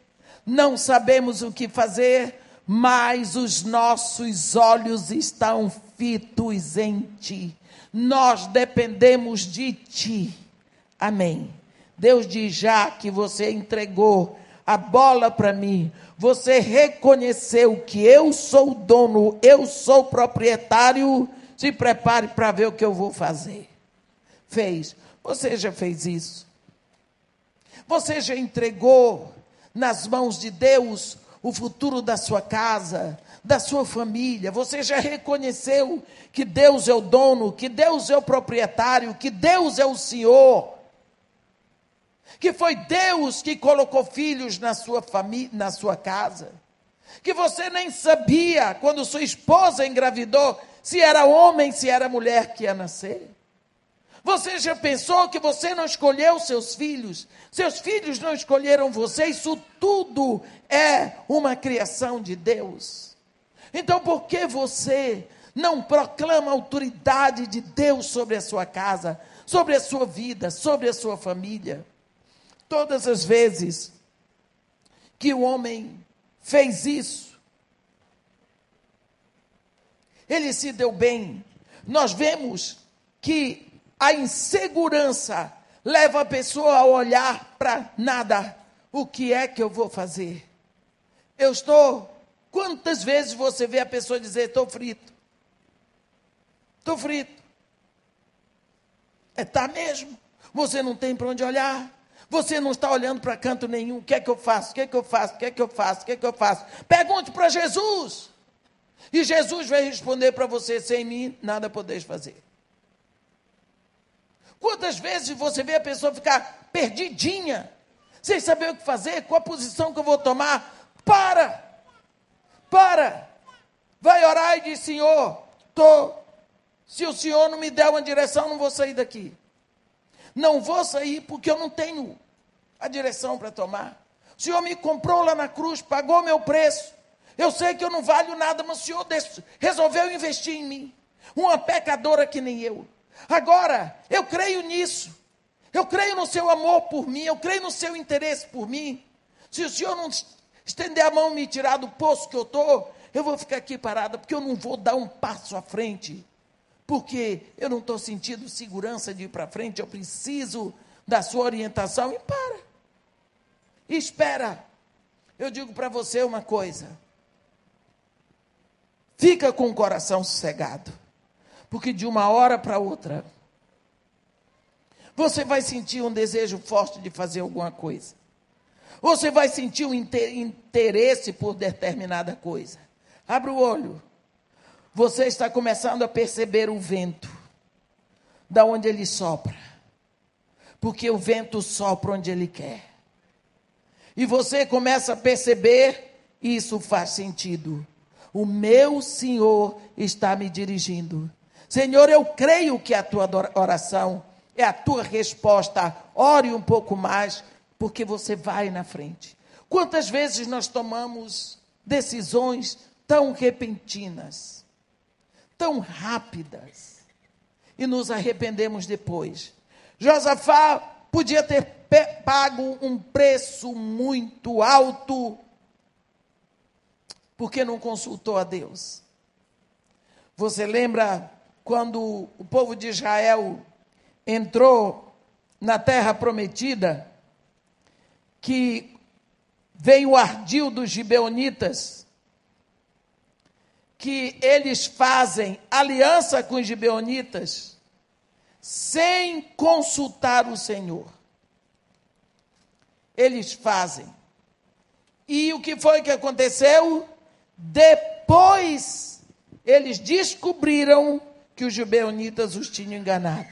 não sabemos o que fazer, mas os nossos olhos estão fitos em ti. Nós dependemos de ti. Amém. Deus diz: já que você entregou a bola para mim, você reconheceu que eu sou o dono, eu sou o proprietário, se prepare para ver o que eu vou fazer. Fez. Você já fez isso? Você já entregou nas mãos de Deus o futuro da sua casa, da sua família. Você já reconheceu que Deus é o dono, que Deus é o proprietário, que Deus é o Senhor. Que foi Deus que colocou filhos na sua família, na sua casa. Que você nem sabia quando sua esposa engravidou se era homem, se era mulher que ia nascer. Você já pensou que você não escolheu seus filhos? Seus filhos não escolheram você? Isso tudo é uma criação de Deus. Então, por que você não proclama a autoridade de Deus sobre a sua casa, sobre a sua vida, sobre a sua família? Todas as vezes que o homem fez isso, ele se deu bem. Nós vemos que a insegurança leva a pessoa a olhar para nada. O que é que eu vou fazer? Eu estou. Quantas vezes você vê a pessoa dizer: estou frito? Estou frito. É, tá mesmo. Você não tem para onde olhar. Você não está olhando para canto nenhum. O que é que eu faço? O que é que eu faço? O que é que eu faço? O que é que eu faço? Pergunte para Jesus. E Jesus vai responder para você: sem mim, nada podeis fazer. Quantas vezes você vê a pessoa ficar perdidinha, sem saber o que fazer, qual a posição que eu vou tomar? Para! Para! Vai orar e diz: Senhor, tô, se o Senhor não me der uma direção, não vou sair daqui. Não vou sair porque eu não tenho a direção para tomar. O Senhor me comprou lá na cruz, pagou meu preço. Eu sei que eu não valho nada, mas o Senhor resolveu investir em mim. Uma pecadora que nem eu. Agora, eu creio nisso. Eu creio no seu amor por mim, eu creio no seu interesse por mim. Se o Senhor não estender a mão e me tirar do poço que eu estou, eu vou ficar aqui parada, porque eu não vou dar um passo à frente. Porque eu não estou sentindo segurança de ir para frente, eu preciso da sua orientação. E para. E espera. Eu digo para você uma coisa. Fica com o coração sossegado. Porque de uma hora para outra, você vai sentir um desejo forte de fazer alguma coisa. Você vai sentir um interesse por determinada coisa. Abra o olho. Você está começando a perceber o vento, da onde ele sopra. Porque o vento sopra onde ele quer. E você começa a perceber, isso faz sentido. O meu Senhor está me dirigindo. Senhor, eu creio que a tua oração é a tua resposta. Ore um pouco mais, porque você vai na frente. Quantas vezes nós tomamos decisões tão repentinas, tão rápidas, e nos arrependemos depois? Josafá podia ter pago um preço muito alto, porque não consultou a Deus. Você lembra quando o povo de Israel entrou na terra prometida, que veio o ardil dos gibeonitas, que eles fazem aliança com os gibeonitas sem consultar o Senhor. Eles fazem. E o que foi que aconteceu? Depois eles descobriram que os gibeonitas os tinham enganado.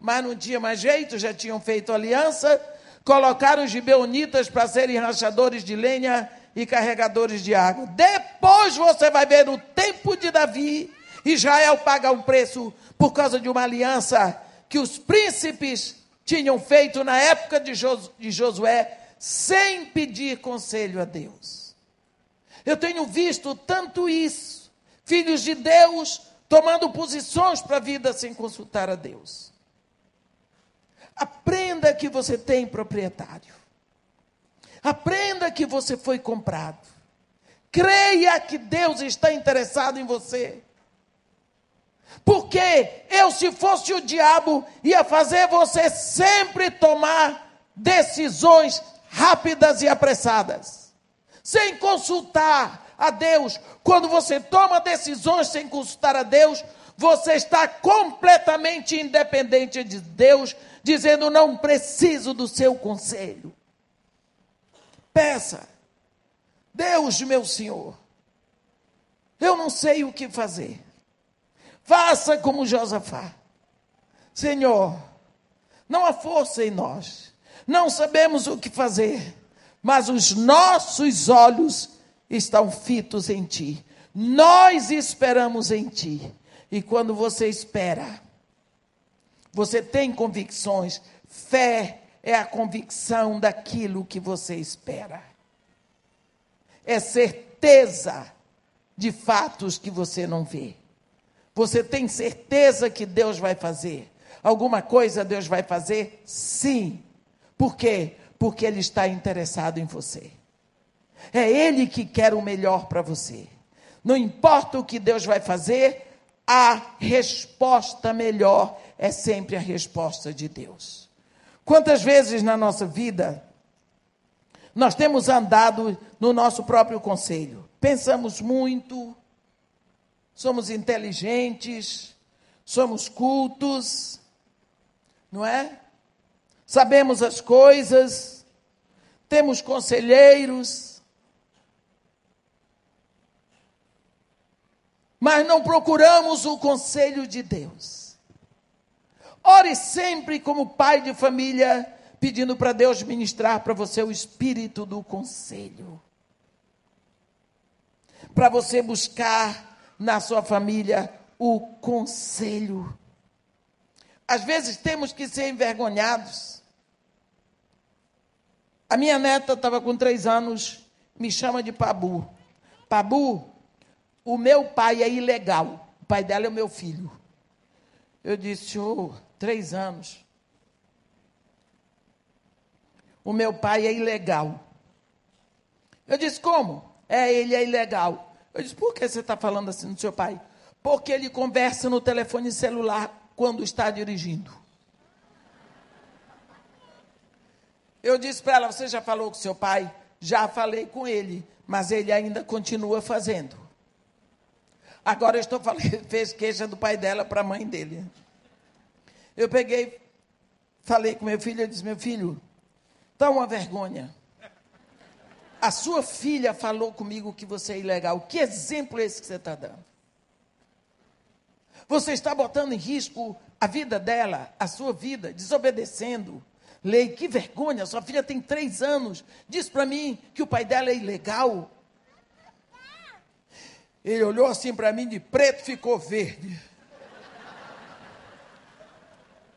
Mas não tinha mais jeito, já tinham feito aliança, colocaram os gibeonitas para serem rachadores de lenha e carregadores de água. Depois você vai ver no tempo de Davi, Israel paga um preço por causa de uma aliança que os príncipes tinham feito na época de, Josué, sem pedir conselho a Deus. Eu tenho visto tanto isso, filhos de Deus tomando posições para a vida sem consultar a Deus. Aprenda que você tem proprietário. Aprenda que você foi comprado. Creia que Deus está interessado em você. Porque eu, se fosse o diabo, ia fazer você sempre tomar decisões rápidas e apressadas, sem consultar a Deus. Quando você toma decisões sem consultar a Deus, você está completamente independente de Deus, dizendo: não preciso do seu conselho. Peça, Deus, meu Senhor, eu não sei o que fazer. Faça como Josafá. Senhor, não há força em nós, não sabemos o que fazer, mas os nossos olhos estão fitos em ti. Nós esperamos em ti. E quando você espera, Você tem convicções. Fé é a convicção daquilo que você espera. É certeza de fatos que você não vê. Você tem certeza que Deus vai fazer? Alguma coisa Deus vai fazer? Sim. Por quê? Porque Ele está interessado em você. É Ele que quer o melhor para você. Não importa o que Deus vai fazer, a resposta melhor é sempre a resposta de Deus. Quantas vezes na nossa vida nós temos andado no nosso próprio conselho? Pensamos muito, somos inteligentes, somos cultos, não é? Sabemos as coisas, temos conselheiros, mas não procuramos o conselho de Deus. Ore sempre como pai de família, pedindo para Deus ministrar para você o espírito do conselho. Para você buscar na sua família o conselho. Às vezes temos que ser envergonhados. A minha neta estava com três anos, me chama de Pabu. Pabu, o meu pai é ilegal. O pai dela é o meu filho. Eu disse, oh, três anos. O meu pai é ilegal. Eu disse, como? É, ele é ilegal. Eu disse, por que você está falando assim do seu pai? Porque ele conversa no telefone celular quando está dirigindo. Eu disse para ela, você já falou com seu pai? Já falei com ele, mas ele ainda continua fazendo. Agora eu estou falando, fez queixa do pai dela para a mãe dele. Eu peguei, falei com meu filho, eu disse, meu filho, está uma vergonha. A sua filha falou comigo que você é ilegal. Que exemplo é esse que você está dando? Você está botando em risco a vida dela, a sua vida, desobedecendo lei. Que vergonha, sua filha tem três anos. Diz para mim que o pai dela é ilegal. Ele olhou assim para mim de preto, ficou verde.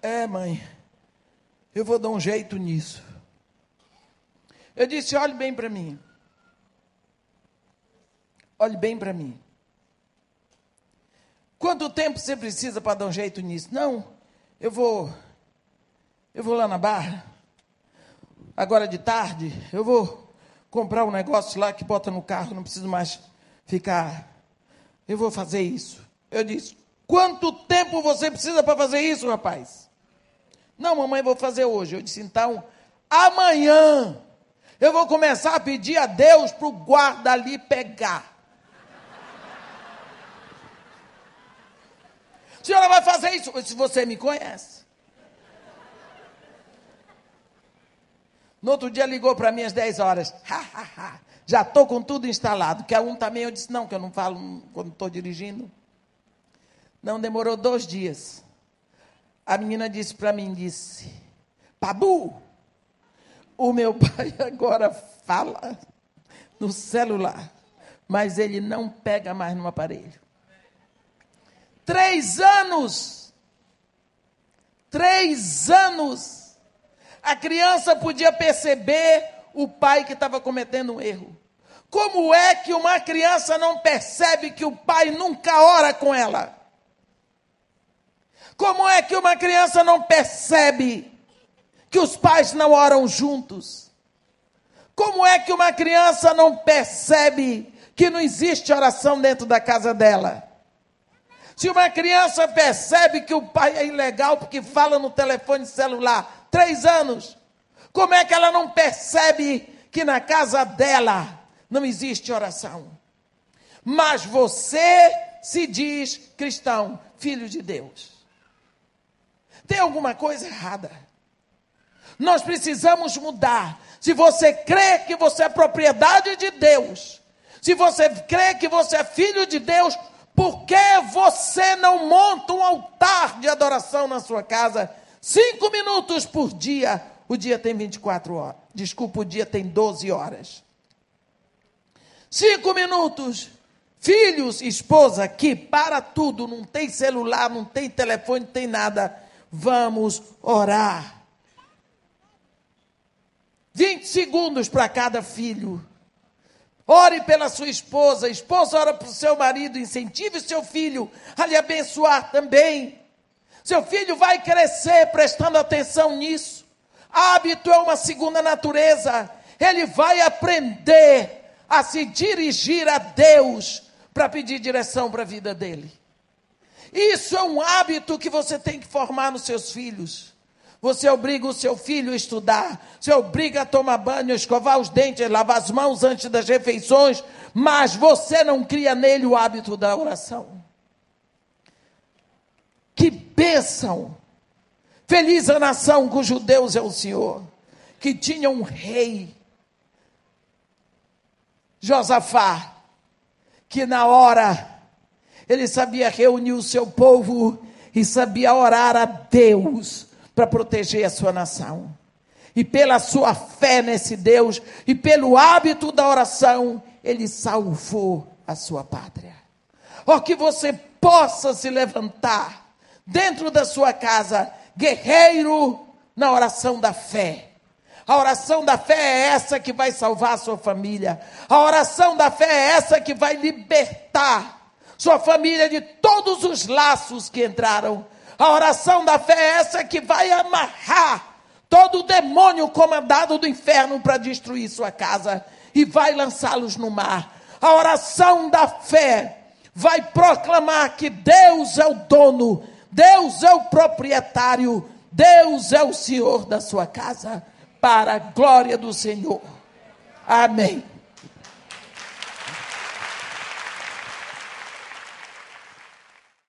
É, mãe, eu vou dar um jeito nisso. Eu disse: olhe bem para mim. Olhe bem para mim. Quanto tempo você precisa para dar um jeito nisso? Não, eu vou. Eu vou lá na barra. Agora de tarde, eu vou comprar um negócio lá que bota no carro, não preciso mais ficar. Eu vou fazer isso. Eu disse: Quanto tempo você precisa para fazer isso, rapaz? Não, mamãe, vou fazer hoje. Eu disse, então, amanhã eu vou começar a pedir a Deus para o guarda ali pegar. A senhora vai fazer isso? Se você me conhece. No outro dia ligou para mim às 10 horas. Ha, ha, ha. Já estou com tudo instalado. Que um também eu disse, não, que eu não falo quando estou dirigindo. Não demorou dois dias. A menina disse para mim, disse, Pabu, o meu pai agora fala no celular, mas ele não pega mais no aparelho. Três anos, três anos, a criança podia perceber o pai que estava cometendo um erro. Como é que uma criança não percebe que o pai nunca ora com ela? Como é que uma criança não percebe que os pais não oram juntos? Como é que uma criança não percebe que não existe oração dentro da casa dela? Se uma criança percebe que o pai é ilegal porque fala no telefone celular, três anos, como é que ela não percebe que na casa dela não existe oração? Mas você se diz cristão, filho de Deus. Tem alguma coisa errada. Nós precisamos mudar. Se você crê que você é propriedade de Deus, se você crê que você é filho de Deus, por que você não monta um altar de adoração na sua casa? Cinco minutos por dia. O dia tem 24 horas. Desculpa, o dia tem 12 horas. Cinco minutos. Filhos, esposa, que para tudo, não tem celular, não tem telefone, não tem nada vamos orar. 20 segundos para cada filho. Ore pela sua esposa, esposa ora para o seu marido, incentive o seu filho a lhe abençoar também. Seu filho vai crescer prestando atenção nisso. Hábito é uma segunda natureza. Ele vai aprender a se dirigir a Deus para pedir direção para a vida dele. Isso é um hábito que você tem que formar nos seus filhos. Você obriga o seu filho a estudar, você obriga a tomar banho, escovar os dentes, lavar as mãos antes das refeições, mas você não cria nele o hábito da oração. Que bênção! Feliz a nação cujo Deus é o Senhor, que tinha um rei, Josafá, que na hora ele sabia reunir o seu povo e sabia orar a Deus para proteger a sua nação. E pela sua fé nesse Deus e pelo hábito da oração, ele salvou a sua pátria. Ó, que você possa se levantar dentro da sua casa guerreiro na oração da fé. A oração da fé é essa que vai salvar a sua família. A oração da fé é essa que vai libertar sua família de todos os laços que entraram. A oração da fé é essa que vai amarrar todo o demônio comandado do inferno para destruir sua casa e vai lançá-los no mar. A oração da fé vai proclamar que Deus é o dono Deus é o proprietário, Deus é o Senhor da sua casa, para a glória do Senhor. Amém.